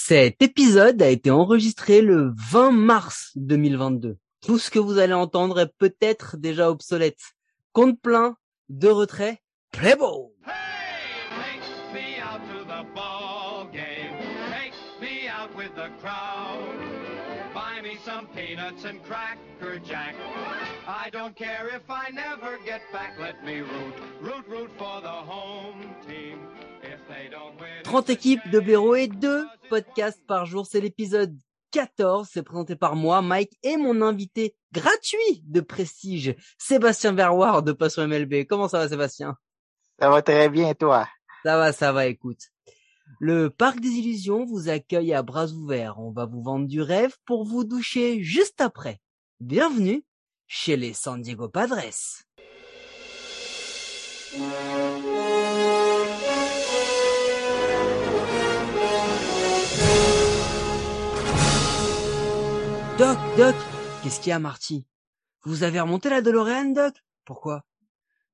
Cet épisode a été enregistré le 20 mars 2022. Tout ce que vous allez entendre est peut-être déjà obsolète. Compte plein, de retrait, play ball. Hey, take me out to the ball game. Take me out with the crowd. Buy me some root, root for the home team. 30 équipes de blaireaux et 2 podcasts par jour. C'est l'épisode 14. C'est présenté par moi, Mike, et mon invité gratuit de prestige, Sébastien Verroir de Passion MLB. Comment ça va, Sébastien? Ça va très bien, toi? Ça va, ça va, écoute. Le Parc des Illusions vous accueille à bras ouverts. On va vous vendre du rêve pour vous doucher juste après. Bienvenue chez les San Diego Padres. Doc, Doc, qu'est-ce qu'il y a, Marty? Vous avez remonté la DeLorean, Doc? Pourquoi?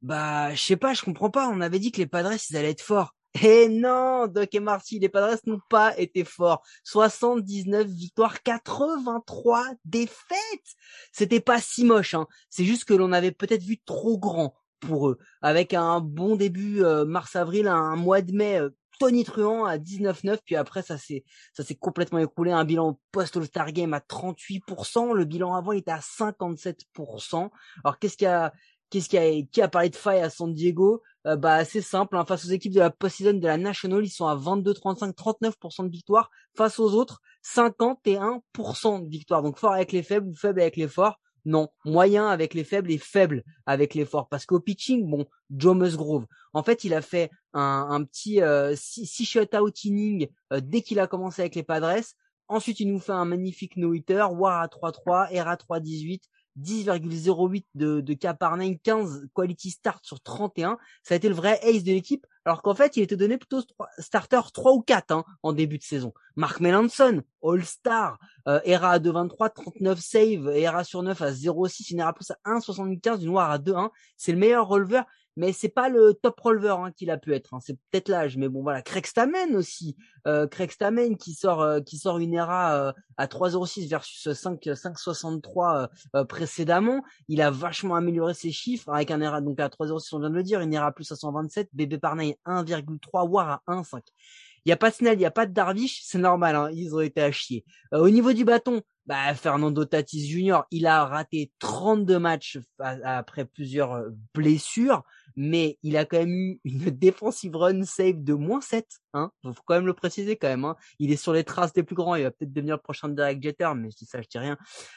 Bah, je sais pas, je comprends pas. On avait dit que les Padres, ils allaient être forts. Eh non, Doc et Marty, les Padres n'ont pas été forts. 79 victoires, 83 défaites. C'était pas si moche, hein. C'est juste que l'on avait peut-être vu trop grand pour eux. Avec un bon début euh, mars-avril, un mois de mai euh, tonitruant à 19-9, puis après ça s'est ça complètement écoulé. Un bilan post All-Star Game à 38%, le bilan avant il était à 57%. Alors qu'est-ce qu'il y a Qu'est-ce qui a, qui a parlé de faille à San Diego? Euh, Bah c'est simple, hein, face aux équipes de la post-season de la National, ils sont à 22, 35, 39% de victoire. Face aux autres, 51% de victoire. Donc fort avec les faibles ou faible avec les forts. Non, moyen avec les faibles et faible avec les forts. Parce qu'au pitching, bon, Joe Musgrove, en fait, il a fait un, un petit 6 shutout inning euh, dès qu'il a commencé avec les Padres. Ensuite, il nous fait un magnifique no-hitter, WAR à 3-3, ERA 3-18, 10,08 de, de K par 9, 15 quality start sur 31. Ça a été le vrai ace de l'équipe, alors qu'en fait, il était donné plutôt starter 3 ou 4 hein, en début de saison. Mark Melanson, All-Star, euh, ERA à 2,23, 39 save, ERA sur 9 à 0,6, une ERA plus à 1,75, une WAR à 2,1. C'est le meilleur releveur, mais c'est pas le top releveur hein, qu'il a pu être. hein. C'est peut-être l'âge, mais bon voilà. Craig Stamen aussi, euh, Craig Stamen qui sort euh, qui sort une ERA euh, à 3,06 versus 5 5,63 euh, euh, précédemment. Il a vachement amélioré ses chiffres avec un ERA donc à 3,06 on vient de le dire, une ERA plus à 127, BB Parnay 1,3, WAR à 1,5. Il y a pas de Snell, il y a pas de Darvish, c'est normal, hein, ils ont été à chier. Euh, au niveau du bâton, bah Fernando Tatis Jr. il a raté 32 matchs après plusieurs euh, blessures, mais il a quand même eu une defensive run save de moins 7, hein. Faut quand même le préciser quand même, hein. Il est sur les traces des plus grands, il va peut-être devenir le prochain Derek Jeter, mais je dis ça, je dis rien.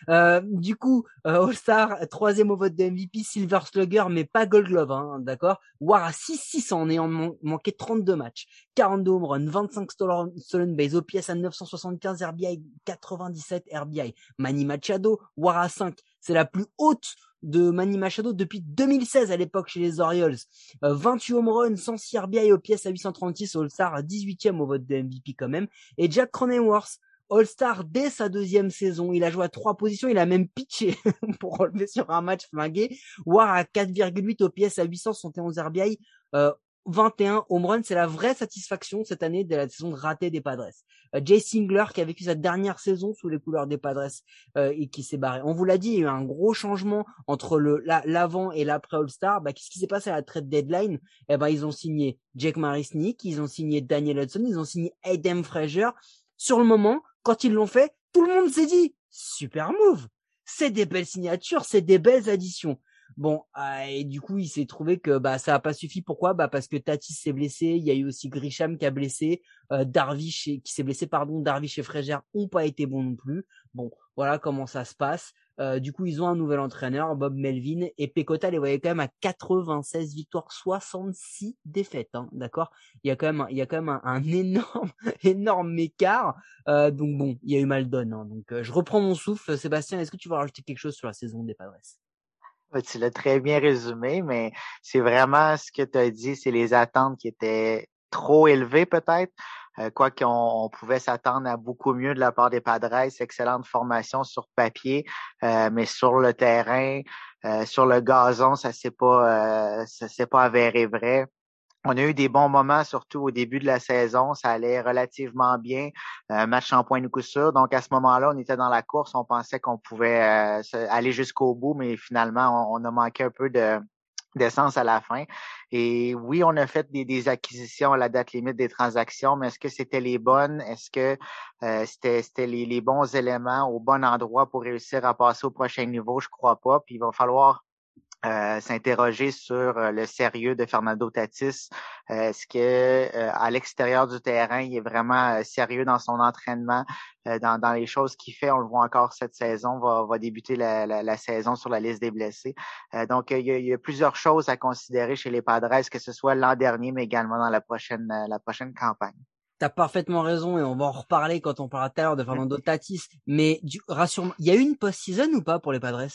Euh, du coup, euh, All-Star, troisième au vote de MVP, Silver Slugger, mais pas Gold Glove, hein, d'accord? War à 6-6 en ayant man- manqué 32 matchs. 42 home runs, 25 stolen stolen base, OPS à 975, RBI 97, RBI. Manny Machado, War à 5, c'est la plus haute de Manny Machado depuis 2016 à l'époque chez les Orioles. Euh, 28 home runs, 106 RBI, OPS à 836, All-Star à 18e au vote de MVP quand même. Et Jack Cronenworth, All-Star dès sa deuxième saison. Il a joué à trois positions, il a même pitché pour relever sur un match flingué. War à 4,8 OPS à 871 RBI. 21 home runs, c'est la vraie satisfaction cette année de la saison ratée des Padres. Euh, Jay Singler qui a vécu sa dernière saison sous les couleurs des Padres euh, et qui s'est barré. On vous l'a dit, il y a eu un gros changement entre le la- l'avant et l'après All-Star. Bah, qu'est-ce qui s'est passé à la trade deadline? Eh ben, ils ont signé Jake Marisnick, ils ont signé Daniel Hudson, ils ont signé Adam Frazier. Sur le moment, quand ils l'ont fait, tout le monde s'est dit super move. C'est des belles signatures, c'est des belles additions. Bon, euh, et du coup, il s'est trouvé que bah ça a pas suffi. Pourquoi? Bah parce que Tatis s'est blessé. Il y a eu aussi Grisham qui a blessé. Euh, Darvish qui s'est blessé, pardon. Darvish et Frazier ont pas été bons non plus. Bon, voilà comment ça se passe. Euh, du coup, ils ont un nouvel entraîneur, Bob Melvin, et Pecota les voyait quand même à 96 victoires, 66 défaites, hein, d'accord? Il y a quand même, il y a quand même un, énorme, énorme écart. Euh, donc bon, il y a eu mal donne. hein. donc euh, je reprends mon souffle. Sébastien, est-ce que tu veux rajouter quelque chose sur la saison des Padres? Tu l'as très bien résumé, mais c'est vraiment ce que tu as dit, c'est les attentes qui étaient trop élevées peut-être. Euh, quoi qu'on on pouvait s'attendre à beaucoup mieux de la part des Padres, excellente formation sur papier, euh, mais sur le terrain, euh, sur le gazon, ça s'est pas, euh, ça s'est pas avéré vrai. On a eu des bons moments, surtout au début de la saison. Ça allait relativement bien. Euh, match en point de coup sûr. Donc, à ce moment-là, on était dans la course. On pensait qu'on pouvait euh, aller jusqu'au bout, mais finalement, on, a manqué un peu de d'essence à la fin. Et oui, on a fait des, acquisitions à la date limite des transactions, mais est-ce que c'était les bonnes? Est-ce que euh, c'était les, les, bons éléments au bon endroit pour réussir à passer au prochain niveau? Je crois pas. Puis il va falloir euh, s'interroger sur euh, le sérieux de Fernando Tatis. Euh, est-ce que à l'extérieur du terrain, il est vraiment sérieux dans son entraînement, dans, dans, les choses qu'il fait? On le voit encore cette saison, va, va débuter la, la, la, saison sur la liste des blessés. donc, il y, a, il y, a, plusieurs choses à considérer chez les Padres, que ce soit l'an dernier, mais également dans la prochaine, la prochaine campagne. T'as parfaitement raison et on va en reparler quand on parlera tout à l'heure de Fernando Tatis. Mais rassure-moi, il y a eu une post-season ou pas pour les Padres?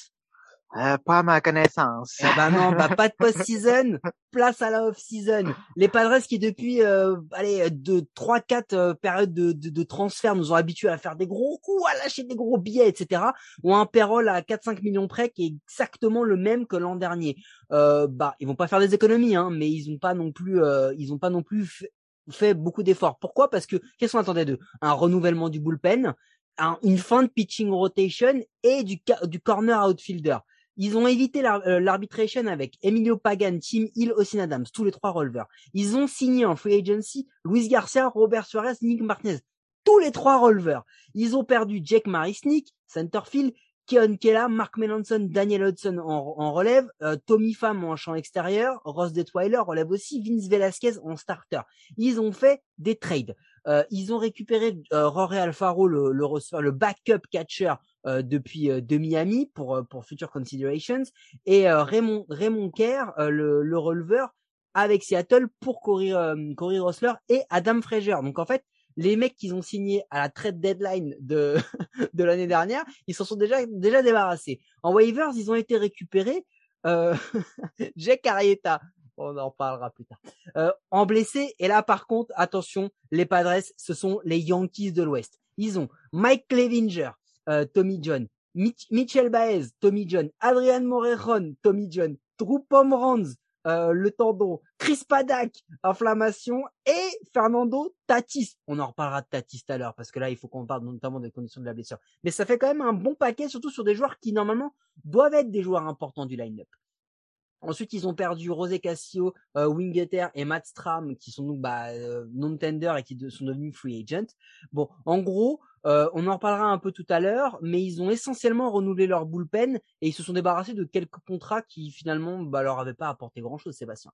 Euh, pas ma connaissance. Ben non, bah pas de post-season, place à la off-season. Les Padres qui depuis euh, allez de trois quatre euh, périodes de, de, de, transfert nous ont habitués à faire des gros coups, à lâcher des gros billets, etc. ont un payroll à 4-5 millions près qui est exactement le même que l'an dernier. Euh, bah ils vont pas faire des économies, hein, mais ils ont pas non plus euh, ils ont pas non plus fait, beaucoup d'efforts. Pourquoi? Parce que qu'est-ce qu'on attendait d'eux? Un renouvellement du bullpen, une fin de pitching rotation et du, du corner outfielder. Ils ont évité euh, l'arbitration avec Emilio Pagan, Tim Hill, Austin Adams, tous les trois releveurs. Ils ont signé en free agency Luis Garcia, Robert Suarez, Nick Martinez, tous les trois releveurs. Ils ont perdu Jake Marisnik, centerfield, Keon Kella, Mark Melanson, Daniel Hudson en, relève, euh, Tommy Pham en champ extérieur, Ross Detweiler relève aussi, Vince Velasquez en starter. Ils ont fait des trades. Euh, ils ont récupéré Rory Alfaro, le, backup catcher depuis euh, de Miami pour euh, pour Future Considerations et Raymond Raymond Kerr, le, le releveur avec Seattle pour Corey, Corey Rosler et Adam Frazier. Donc en fait, les mecs qu'ils ont signés à la trade deadline de de l'année dernière, ils s'en sont déjà déjà débarrassés. En waivers, ils ont été récupérés. Euh, Jack Arrieta, on en parlera plus tard. Euh, en blessé, et là par contre, attention, les Padres, ce sont les Yankees de l'Ouest. Ils ont Mike Clevinger, euh, Tommy John, Mitchell Baez, Tommy John, Adrian Morejon, Tommy John, Drew Pomeranz, euh, le tendon, Chris Paddock, inflammation, et Fernando Tatis. On en reparlera de Tatis tout à l'heure, parce que là, il faut qu'on parle notamment des conditions de la blessure. Mais ça fait quand même un bon paquet, surtout sur des joueurs qui, normalement, doivent être des joueurs importants du line-up. Ensuite, ils ont perdu Rosé Cassio, euh, Wingeter et Matt Stram, qui sont donc bah, euh, non-tender et qui sont devenus free agent. Bon, en gros, euh, on en reparlera un peu tout à l'heure, mais ils ont essentiellement renouvelé leur bullpen et ils se sont débarrassés de quelques contrats qui finalement bah, leur avaient pas apporté grand-chose, Sébastien.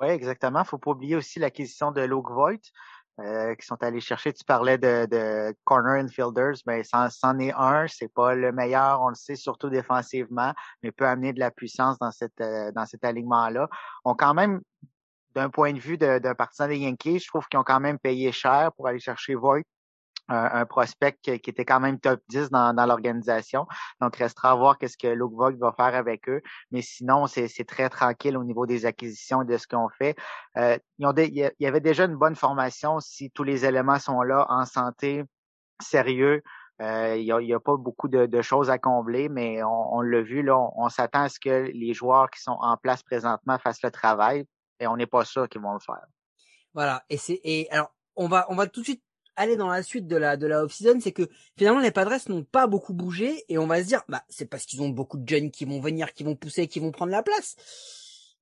Oui, exactement. Faut pas oublier aussi l'acquisition de Luke Voigt, euh, qui sont allés chercher. Tu parlais de, de corner infielders, mais ben, c'en est un. C'est pas le meilleur, on le sait, surtout défensivement, mais peut amener de la puissance dans cette euh, dans cet alignement-là. On quand même, d'un point de vue d'un partisan des Yankees, je trouve qu'ils ont quand même payé cher pour aller chercher Voigt un, prospect qui, était quand même top 10 dans, dans l'organisation. Donc, restera à voir qu'est-ce que Luke va faire avec eux. Mais sinon, c'est très tranquille au niveau des acquisitions et de ce qu'on fait. Euh, ils ont il y avait déjà une bonne formation si tous les éléments sont là en santé, sérieux. Euh, il n'y a, pas beaucoup de, choses à combler, mais on, l'a vu, là, on, s'attend à ce que les joueurs qui sont en place présentement fassent le travail et on n'est pas sûr qu'ils vont le faire. Voilà. Et c'est et alors on va on va tout de suite aller dans la suite de la de la off-season, c'est que finalement les Padres n'ont pas beaucoup bougé et on va se dire bah c'est parce qu'ils ont beaucoup de jeunes qui vont venir, qui vont pousser, qui vont prendre la place.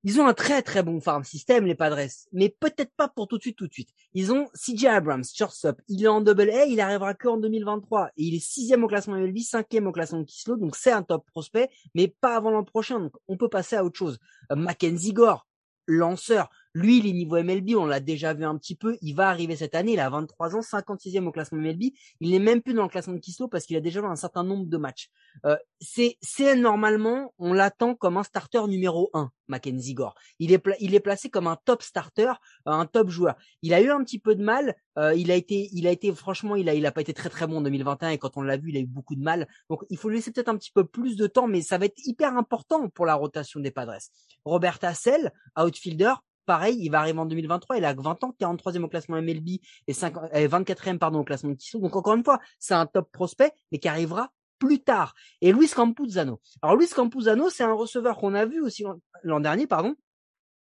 Ils ont un très très bon farm system les Padres, mais peut-être pas pour tout de suite tout de suite. Ils ont CJ Abrams, shortstop, il est en double A, il arrivera que en 2023 et il est sixième au classement MLB, cinquième au classement Kislo, donc c'est un top prospect, mais pas avant l'an prochain, donc on peut passer à autre chose. Euh, Mackenzie Gore, lanceur, lui, les niveaux MLB, on l'a déjà vu un petit peu. Il va arriver cette année. Il a 23 ans, 56e au classement MLB. Il n'est même plus dans le classement de Kislo parce qu'il a déjà joué un certain nombre de matchs. Euh, c'est, c'est normalement, on l'attend comme un starter numéro 1, Mackenzie Gore. Il est, il est placé comme un top starter, un top joueur. Il a eu un petit peu de mal. Euh, il a été, il a été, franchement, il a, il a pas été très très bon en 2021 et quand on l'a vu, il a eu beaucoup de mal. Donc, il faut lui laisser peut-être un petit peu plus de temps, mais ça va être hyper important pour la rotation des Padres. Robert Hassel, outfielder, pareil, il va arriver en 2023, il a 20 ans, 43e au classement MLB et 24e euh, pardon au classement de Tissot. Donc encore une fois, c'est un top prospect, mais qui arrivera plus tard. Et Luis Campuzano. Alors Luis Campuzano, c'est un receveur qu'on a vu aussi l'an dernier, pardon,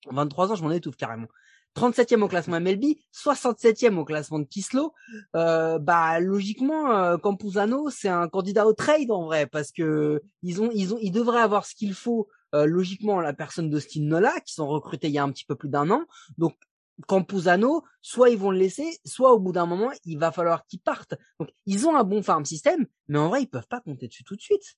23 ans, je m'en étouffe carrément. 37e au classement MLB, 67e au classement de Kislo, euh, bah logiquement euh, Campuzano c'est un candidat au trade en vrai parce que ils ont ils ont ils devraient avoir ce qu'il faut euh, logiquement la personne d'Austin Nola qui sont recrutés il y a un petit peu plus d'un an. Donc Campuzano, soit ils vont le laisser, soit au bout d'un moment il va falloir qu'il parte. Donc ils ont un bon farm system, mais en vrai ils peuvent pas compter dessus tout de suite.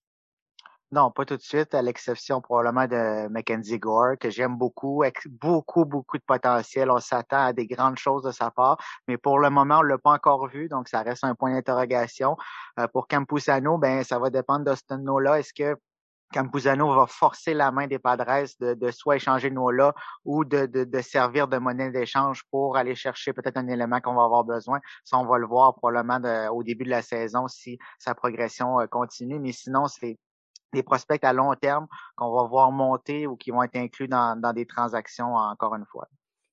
Non, pas tout de suite, à l'exception probablement de Mackenzie Gore, que j'aime beaucoup, avec beaucoup, beaucoup de potentiel. On s'attend à des grandes choses de sa part, mais pour le moment, on l'a pas encore vu, donc ça reste un point d'interrogation. Euh, pour Campusano, ben ça va dépendre d'Austin Nola. Est-ce que Campuzano va forcer la main des Padres de, de soit échanger Nola ou de, de, servir de monnaie d'échange pour aller chercher peut-être un élément qu'on va avoir besoin. Ça, on va le voir probablement au début de la saison si sa progression euh, continue. Mais sinon, c'est des prospects à long terme qu'on va voir monter ou qui vont être inclus dans, dans des transactions encore une fois.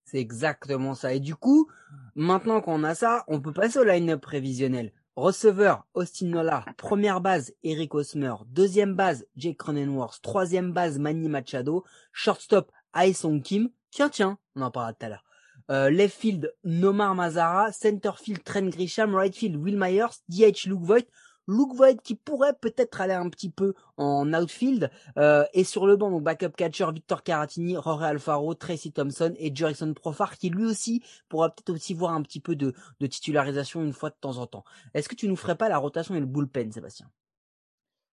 C'est exactement ça. Et du coup, maintenant qu'on a ça, on peut passer au line-up prévisionnel. Receveur, Austin Nola. Première base, Eric Osmer. Deuxième base, Jake Cronenworth. Troisième base, Manny Machado. Shortstop, Song Kim. Tiens, tiens, on en parlera tout à l'heure. Euh, left field, Nomar Mazara. Center field, Trent Grisham. Right field, Will Myers. DH, Luke Voigt. Luke Voigt qui pourrait peut-être aller un petit peu en outfield euh, et sur le banc donc backup catcher Victor Caratini, Rory Alfaro, Tracy Thompson et Jerison Profar qui lui aussi pourra peut-être aussi voir un petit peu de, de titularisation une fois de temps en temps. Est-ce que tu nous ferais pas la rotation et le bullpen, Sébastien?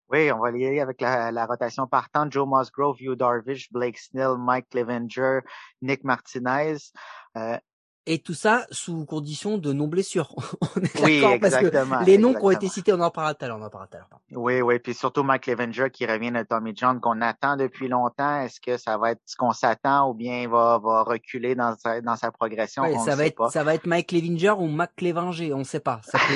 Oui, on va y aller avec la, la rotation partante. Joe Musgrove, Hugh Darvish, Blake Snell, Mike Clevenger, Nick Martinez. Euh, et tout ça sous condition de non-blessure. on est oui, parce que les noms qui ont été cités, on en parlera tout à l'heure, on en parlera tout à l'heure. Oui, oui, puis surtout Mike Levenger qui revient de Tommy John qu'on attend depuis longtemps. Est-ce que ça va être ce qu'on s'attend ou bien il va, va reculer dans sa, dans sa progression? Ça va être, pas. ça va être Mike Levenger ou Mac Clevenger, on ne sait pas. Ça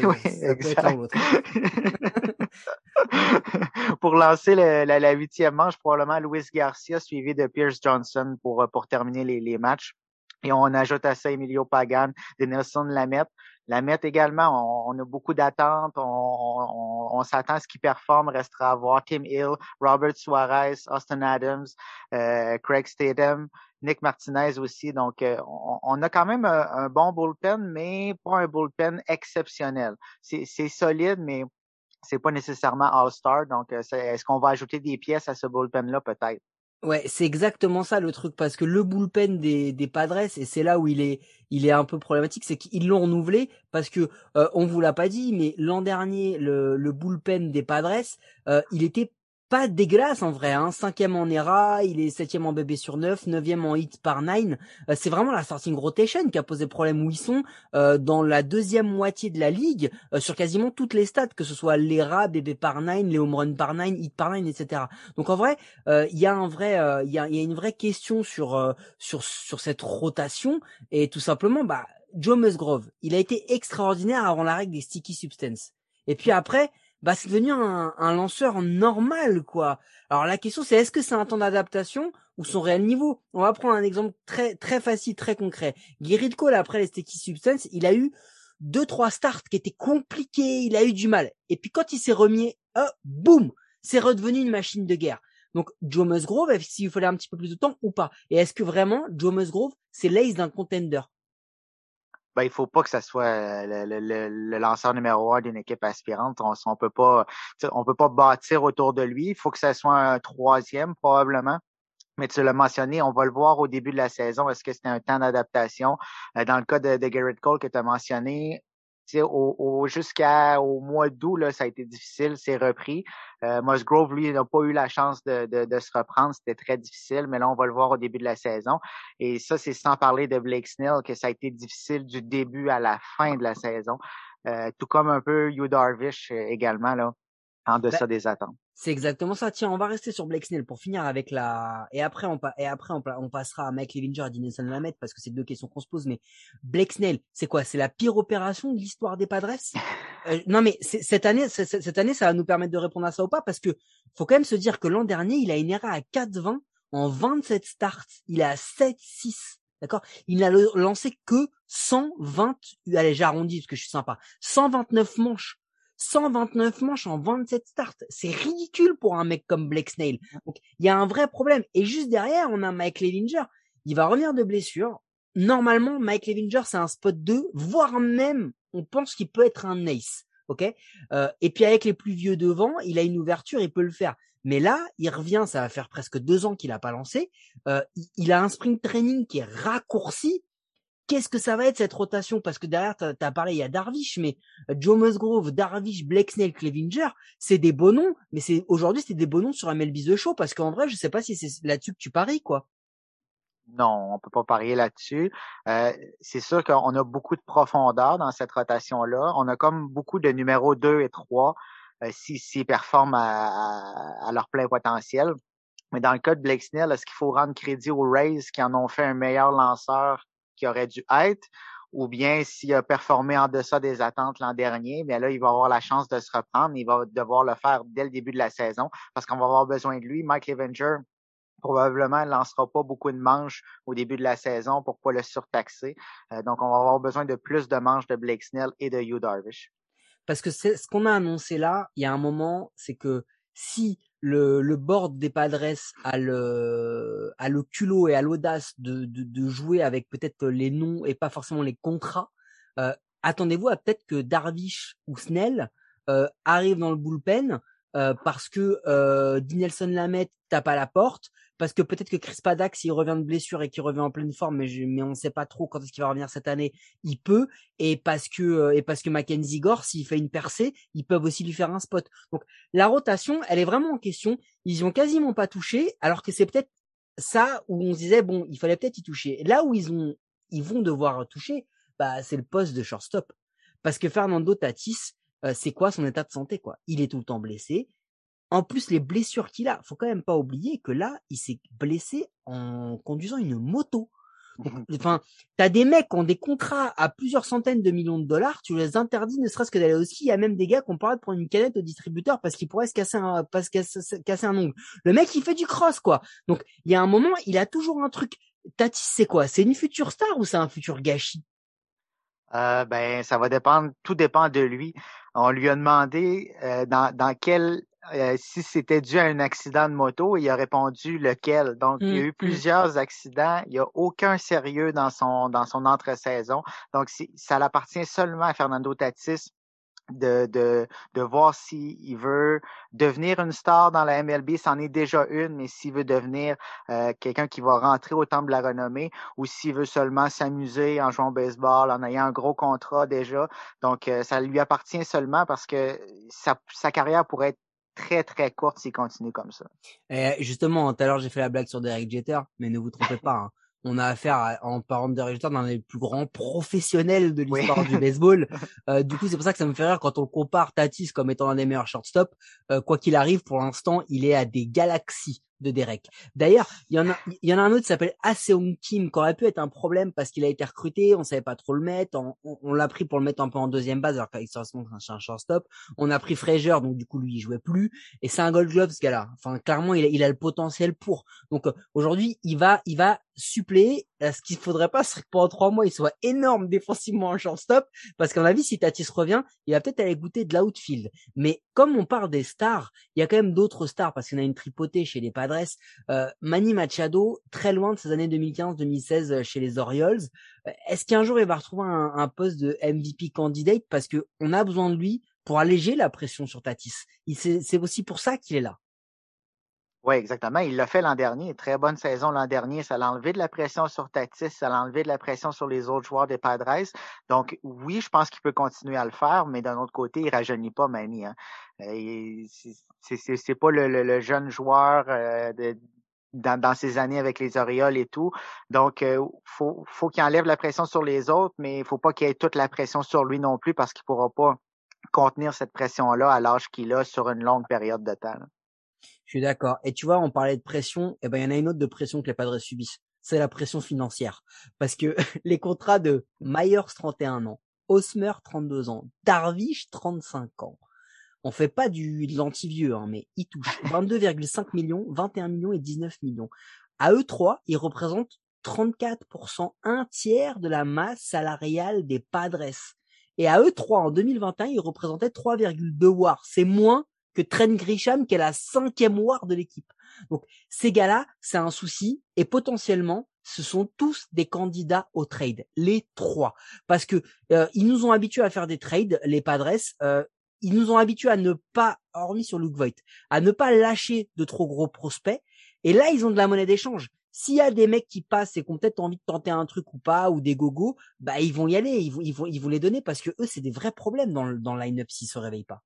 peut, oui, ça peut être l'autre. pour lancer le, la huitième manche, probablement Luis Garcia suivi de Pierce Johnson pour, pour terminer les, les matchs. Et on ajoute à ça Emilio Pagan, de Nelson Lamette. Lamette également, on, a beaucoup d'attentes. On, s'attend à ce qu'il performe. Restera à voir Tim Hill, Robert Suarez, Austin Adams, euh, Craig Statham, Nick Martinez aussi. Donc, euh, on, a quand même un, bon bullpen, mais pas un bullpen exceptionnel. C'est solide, mais c'est pas nécessairement All-Star. Donc, euh, est-ce qu'on va ajouter des pièces à ce bullpen-là? Peut-être. Ouais, c'est exactement ça le truc parce que le bullpen des des Padres et c'est là où il est il est un peu problématique, c'est qu'ils l'ont renouvelé parce que euh, on vous l'a pas dit, mais l'an dernier le, le bullpen des Padres, euh, il était pas dégueulasse en vrai. Hein. Cinquième en ERA, il est septième en BB sur 9, neuvième en hit par 9. Euh, c'est vraiment la starting rotation qui a posé problème où ils sont euh, dans la deuxième moitié de la ligue euh, sur quasiment toutes les stats, que ce soit l'ERA, BB par 9, les home run par 9, hit par 9, etc. Donc en vrai, il y a un vrai, il y a, y, a, une vraie question sur sur sur cette rotation et tout simplement, bah Joe Musgrove, il a été extraordinaire avant la règle des sticky substances. Et puis après, bah c'est devenu un, un, lanceur normal quoi. Alors la question c'est est-ce que c'est un temps d'adaptation ou son réel niveau? On va prendre un exemple très très facile, très concret. Gerrit Cole après les Sticky Substance, il a eu deux trois starts qui étaient compliqués, il a eu du mal. Et puis quand il s'est remis, oh, boum, c'est redevenu une machine de guerre. Donc Joe Musgrove, qu'il fallait un petit peu plus de temps ou pas? Et est-ce que vraiment Joe Musgrove c'est l'ace d'un contender? Ben, il faut pas que ça soit le, le, le lanceur numéro un d'une équipe aspirante. On, on peut pas, on peut pas bâtir autour de lui. Il faut que ça soit un troisième probablement. Mais tu l'as mentionné, on va le voir au début de la saison. Est-ce que c'était un temps d'adaptation? Euh, dans le cas de, de Garrett Cole que tu as mentionné, au, au, jusqu'au mois d'août, là, ça a été difficile, c'est repris. Euh, Musgrove, lui, n'a pas eu la chance de, de, de se reprendre. C'était très difficile, mais là, on va le voir au début de la saison. Et ça, c'est sans parler de Blake Snell, que ça a été difficile du début à la fin de la saison. Euh, tout comme un peu Hugh Darvish euh, également, là, en deçà ben, des attentes. C'est exactement ça. Tiens, on va rester sur Blake Snell pour finir avec la et après on et après on, passera à Mike Levinger et Dinelson Lamet parce que c'est deux questions qu'on se pose. Mais Blake Snell, c'est quoi? C'est la pire opération de l'histoire des Padres? Euh, Non, mais cette année, cette année, ça va nous permettre de répondre à ça ou pas parce que faut quand même se dire que l'an dernier, il a une ERA à 4-20 en 27 starts. Il est à 7-6. D'accord? Il n'a lancé que 120, allez j'arrondis parce que je suis sympa, 129 manches 129 manches en 27 starts. C'est ridicule pour un mec comme Blake Snail. Donc, il y a un vrai problème. Et juste derrière, on a Mike Levinger. il va revenir de blessure. Normalement, Mike Levinger, c'est un spot 2, voire même, on pense qu'il peut être un ace. Ok? Euh, Et puis avec les plus vieux devant, il a une ouverture, il peut le faire. Mais là, il revient, ça va faire presque deux ans qu'il a pas lancé. Euh, il a un spring training qui est raccourci. Qu'est-ce que ça va être cette rotation? Parce que derrière, tu as, parlé, il y a Darvish, mais euh, Joe Musgrove, Darvish, Blake Snell, Clevinger, c'est des beaux noms, mais c'est aujourd'hui c'est des beaux noms sur MLB The Show parce qu'en vrai, je sais pas si c'est là-dessus que tu paries quoi. Non, on peut pas parier là-dessus. Euh, c'est sûr qu'on a beaucoup de profondeur dans cette rotation-là. On a comme beaucoup de numéros 2 et 3 euh, s'ils performent à, leur plein potentiel. Mais dans le cas de Blake Snell, est-ce qu'il faut rendre crédit aux Rays qui en ont fait un meilleur lanceur qui aurait dû être? Ou bien s'il a performé en deçà des attentes l'an dernier, mais là, il va avoir la chance de se reprendre. Il va devoir le faire dès le début de la saison parce qu'on va avoir besoin de lui. Mike Avenger probablement ne lancera pas beaucoup de manches au début de la saison pour pas le surtaxer. Euh, donc, on va avoir besoin de plus de manches de Blake Snell et de Hugh Darvish. Parce que ce qu'on a annoncé là, il y a un moment, c'est que si le, le board des Padres a le, a le culot et a l'audace de, de, de, jouer avec peut-être les noms et pas forcément les contrats, euh, attendez-vous à peut-être que Darvish ou Snell euh, arrivent dans le bullpen euh, parce que euh, Dinelson Lamet tape à la porte, parce que peut-être que Chris Paddock, s'il revient de blessure et qu'il revient en pleine forme, mais, mais on ne sait pas trop quand est-ce qu'il va revenir cette année, il peut, et parce que euh, et parce que Mackenzie Gore, s'il fait une percée, ils peuvent aussi lui faire un spot. Donc la rotation, elle est vraiment en question. Ils y ont quasiment pas touché, alors que c'est peut-être ça où on se disait bon, il fallait peut-être y toucher. Là où ils ont, ils vont devoir toucher, bah c'est le poste de shortstop, parce que Fernando Tatis, euh, c'est quoi son état de santé quoi? Il est tout le temps blessé. En plus, les blessures qu'il a, faut quand même pas oublier que là, il s'est blessé en conduisant une moto. Enfin, t'as des mecs qui ont des contrats à plusieurs centaines de millions de dollars, tu les interdis ne serait-ce que d'aller au ski. Il y a même des gars qui ont parlé de prendre une canette au distributeur parce qu'il pourrait se casser un, parce casser un ongle. Le mec, il fait du cross, quoi. Donc, il y a un moment, il a toujours un truc. Tatis, c'est quoi? C'est une future star ou c'est un futur gâchis? Euh, ben, ça va dépendre, tout dépend de lui. On lui a demandé euh, dans, dans quel euh, si c'était dû à un accident de moto, il a répondu lequel. Donc, il y a mmh, eu mmh. plusieurs accidents. Il n'y a aucun sérieux dans son dans son entre-saison. Donc, ça appartient seulement à Fernando Tatis de, de, de voir s'il veut devenir une star dans la MLB, c'en est déjà une, mais s'il veut devenir euh, quelqu'un qui va rentrer au temple de la renommée ou s'il veut seulement s'amuser en jouant au baseball, en ayant un gros contrat déjà. Donc, euh, ça lui appartient seulement parce que sa, sa carrière pourrait être très très courte s'il continue comme ça. Et justement, tout à l'heure j'ai fait la blague sur Derek Jeter, mais ne vous trompez pas, hein. On a affaire en parlant de Jeter dans les plus grands professionnels de l'histoire du baseball. Euh, du coup, c'est pour ça que ça me fait rire quand on compare Tatis comme étant un des meilleurs shortstop. Euh, quoi qu'il arrive, pour l'instant, il est à des galaxies de Derek. D'ailleurs, il y en a, il y en a un autre qui s'appelle Aseong Kim, qui aurait pu être un problème parce qu'il a été recruté, on savait pas trop le mettre, on, l'a pris pour le mettre un peu en deuxième base, alors qu'il c'est un shortstop. On a pris Frazier, donc du coup lui il jouait plus, et c'est un Gold Glove ce gars-là. Enfin, clairement, il a, il a le potentiel pour. Donc euh, aujourd'hui, il va, il va suppléer. Ce qu'il faudrait pas, que pendant trois mois, il soit énorme défensivement en shortstop, parce qu'à mon avis, si Tatis revient, il va peut-être aller goûter de l'outfield. Mais comme on parle des stars, il y a quand même d'autres stars, parce qu'on a une tripotée chez les Padres. Euh, Manny Machado, très loin de ses années 2015-2016 euh, chez les Orioles. Euh, est-ce qu'un jour il va retrouver un, poste de MVP candidate? Parce que on a besoin de lui pour alléger la pression sur Tatis. C'est aussi pour ça qu'il est là. Oui, exactement. Il l'a fait l'an dernier. Très bonne saison l'an dernier. Ça l'a enlevé de la pression sur Tatis, ça l'a enlevé de la pression sur les autres joueurs des Padres. Donc, oui, je pense qu'il peut continuer à le faire, mais d'un autre côté, il rajeunit pas Manny. Hein. Euh, c'est pas le, jeune joueur euh, dans, ses années avec les Orioles et tout. Donc, euh, faut, faut qu'il enlève la pression sur les autres, mais il faut pas qu'il ait toute la pression sur lui non plus parce qu'il pourra pas contenir cette pression-là à l'âge qu'il a sur une longue période de temps. Je suis d'accord. Et tu vois, on parlait de pression. eh ben, il y en a une autre de pression que les Padres subissent. C'est la pression financière. Parce que les contrats de Myers, 31 ans, Osmer, 32 ans, Darvish, 35 ans. On fait pas du, de l'anti-vieux, hein, mais ils touchent 22,5 millions, 21 millions et 19 millions. À eux trois, ils représentent 34%, un tiers de la masse salariale des Padres. Et à eux trois, en 2021, ils représentaient 3,2 wars. C'est moins que Trent Grisham, qui est la cinquième war de l'équipe. Donc ces gars-là, c'est un souci et potentiellement ce sont tous des candidats au trade, les trois, parce que euh, ils nous ont habitués à faire des trades, les Padres. Euh, ils nous ont habitués à ne pas, hormis sur Luke Voigt, à ne pas lâcher de trop gros prospects. Et là, ils ont de la monnaie d'échange. S'il y a des mecs qui passent et qui ont peut-être envie de tenter un truc ou pas, ou des gogos, bah ils vont y aller, ils vont, ils vont, ils vont les donner parce que eux, c'est des vrais problèmes dans le, dans le line-up s'ils se réveillent pas.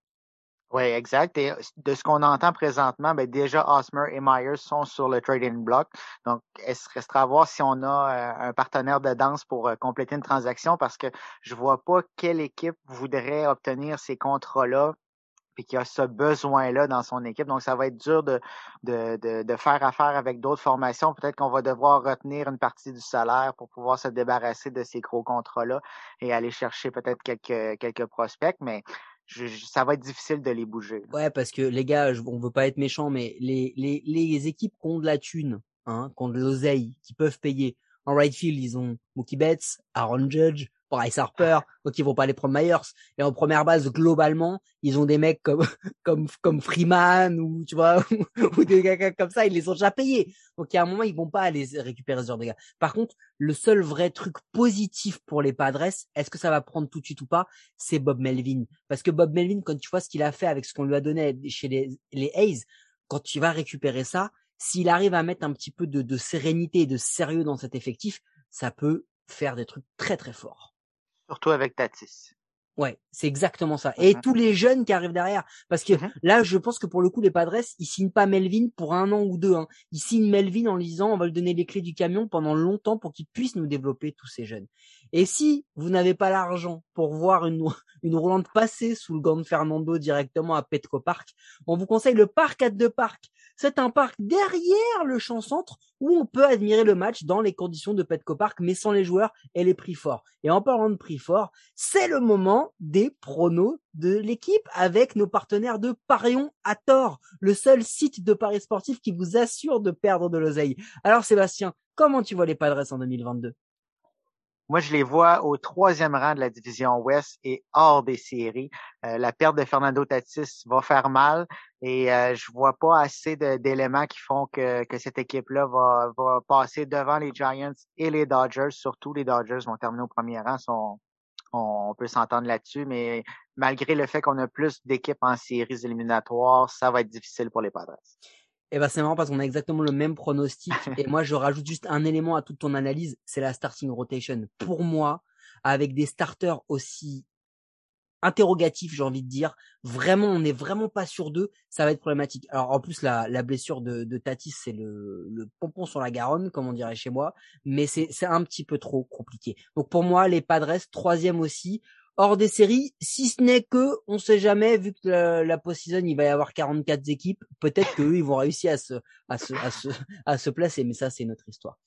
Oui, exact. Et de ce qu'on entend présentement, ben déjà Osmer et Myers sont sur le trading block. Donc, il restera à voir si on a un partenaire de danse pour compléter une transaction? Parce que je vois pas quelle équipe voudrait obtenir ces contrats-là puis qui a ce besoin-là dans son équipe. Donc, ça va être dur de, de, de, de faire affaire avec d'autres formations. Peut-être qu'on va devoir retenir une partie du salaire pour pouvoir se débarrasser de ces gros contrats-là et aller chercher peut-être quelques, quelques prospects. Mais ça va être difficile de les bouger. Ouais, parce que les gars, on veut pas être méchant, mais les, les, les équipes qui ont de la thune, hein, qui ont de l'oseille, qui peuvent payer. En right field, ils ont Mookie Betts, Aaron Judge, Bryce Harper, donc ils vont pas les prendre Myers. Et en première base, globalement, ils ont des mecs comme comme comme Freeman ou tu vois ou, des gars comme ça, ils les ont déjà payés. Donc il y a un moment, ils vont pas aller récupérer ce genre de. Par contre, le seul vrai truc positif pour les Padres, est-ce que ça va prendre tout de suite ou pas, c'est Bob Melvin. Parce que Bob Melvin, quand tu vois ce qu'il a fait avec ce qu'on lui a donné chez les les A's, quand tu vas récupérer ça, s'il arrive à mettre un petit peu de, de sérénité et de sérieux dans cet effectif, ça peut faire des trucs très très forts. Surtout avec Tatis. Ouais, c'est exactement ça. Et mmh tous les jeunes qui arrivent derrière. Parce que mmh là, je pense que pour le coup, les Padres, ils signent pas Melvin pour un an ou deux. Hein. Ils signent Melvin en lui disant, on va lui donner les clés du camion pendant longtemps pour qu'il puisse nous développer tous ces jeunes. Et si vous n'avez pas l'argent pour voir une, une roulante passer sous le gant de Fernando directement à Petco Park, on vous conseille le Parc à deux Park c'est un parc derrière le champ centre où on peut admirer le match dans les conditions de Petco Park, mais sans les joueurs et les prix forts. Et en parlant de prix forts, c'est le moment des pronos de l'équipe avec nos partenaires de Parion à tort, le seul site de paris sportif qui vous assure de perdre de l'oseille. Alors Sébastien, comment tu vois les Padres en 2022 moi, je les vois au troisième rang de la division Ouest et hors des séries. Euh, la perte de Fernando Tatis va faire mal et euh, je vois pas assez d'éléments qui font que, que cette équipe-là va, va passer devant les Giants et les Dodgers. Surtout les Dodgers vont terminer au premier rang. on, on peut s'entendre là-dessus, mais malgré le fait qu'on a plus d'équipes en séries éliminatoires, ça va être difficile pour les Padres. Eh ben c'est marrant parce qu'on a exactement le même pronostic et moi je rajoute juste un élément à toute ton analyse, c'est la starting rotation. Pour moi, avec des starters aussi interrogatifs, j'ai envie de dire, vraiment on n'est vraiment pas sûr d'eux, ça va être problématique. Alors en plus la, la blessure de, de Tatis c'est le, le pompon sur la Garonne comme on dirait chez moi, mais c'est c'est un petit peu trop compliqué. Donc pour moi les Padres troisième aussi hors des séries, si ce n'est que, on sait jamais, vu que la, la post-season, il va y avoir 44 équipes, peut-être qu'eux, ils vont réussir à se, à se, à se, à se placer, mais ça, c'est notre histoire.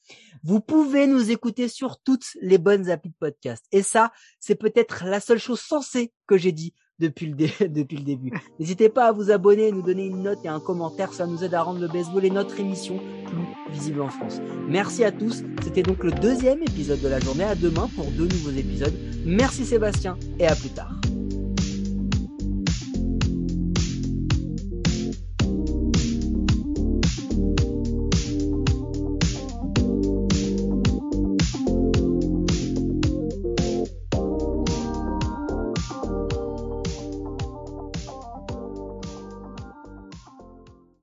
Vous pouvez nous écouter sur toutes les bonnes applis de podcast. Et ça, c'est peut-être la seule chose sensée que j'ai dit depuis le, depuis le début. N'hésitez pas à vous abonner, nous donner une note et un commentaire, ça nous aide à rendre le baseball et notre émission plus visible en France. Merci à tous, c'était donc le deuxième épisode de la journée, à demain pour deux nouveaux épisodes. Merci Sébastien et à plus tard.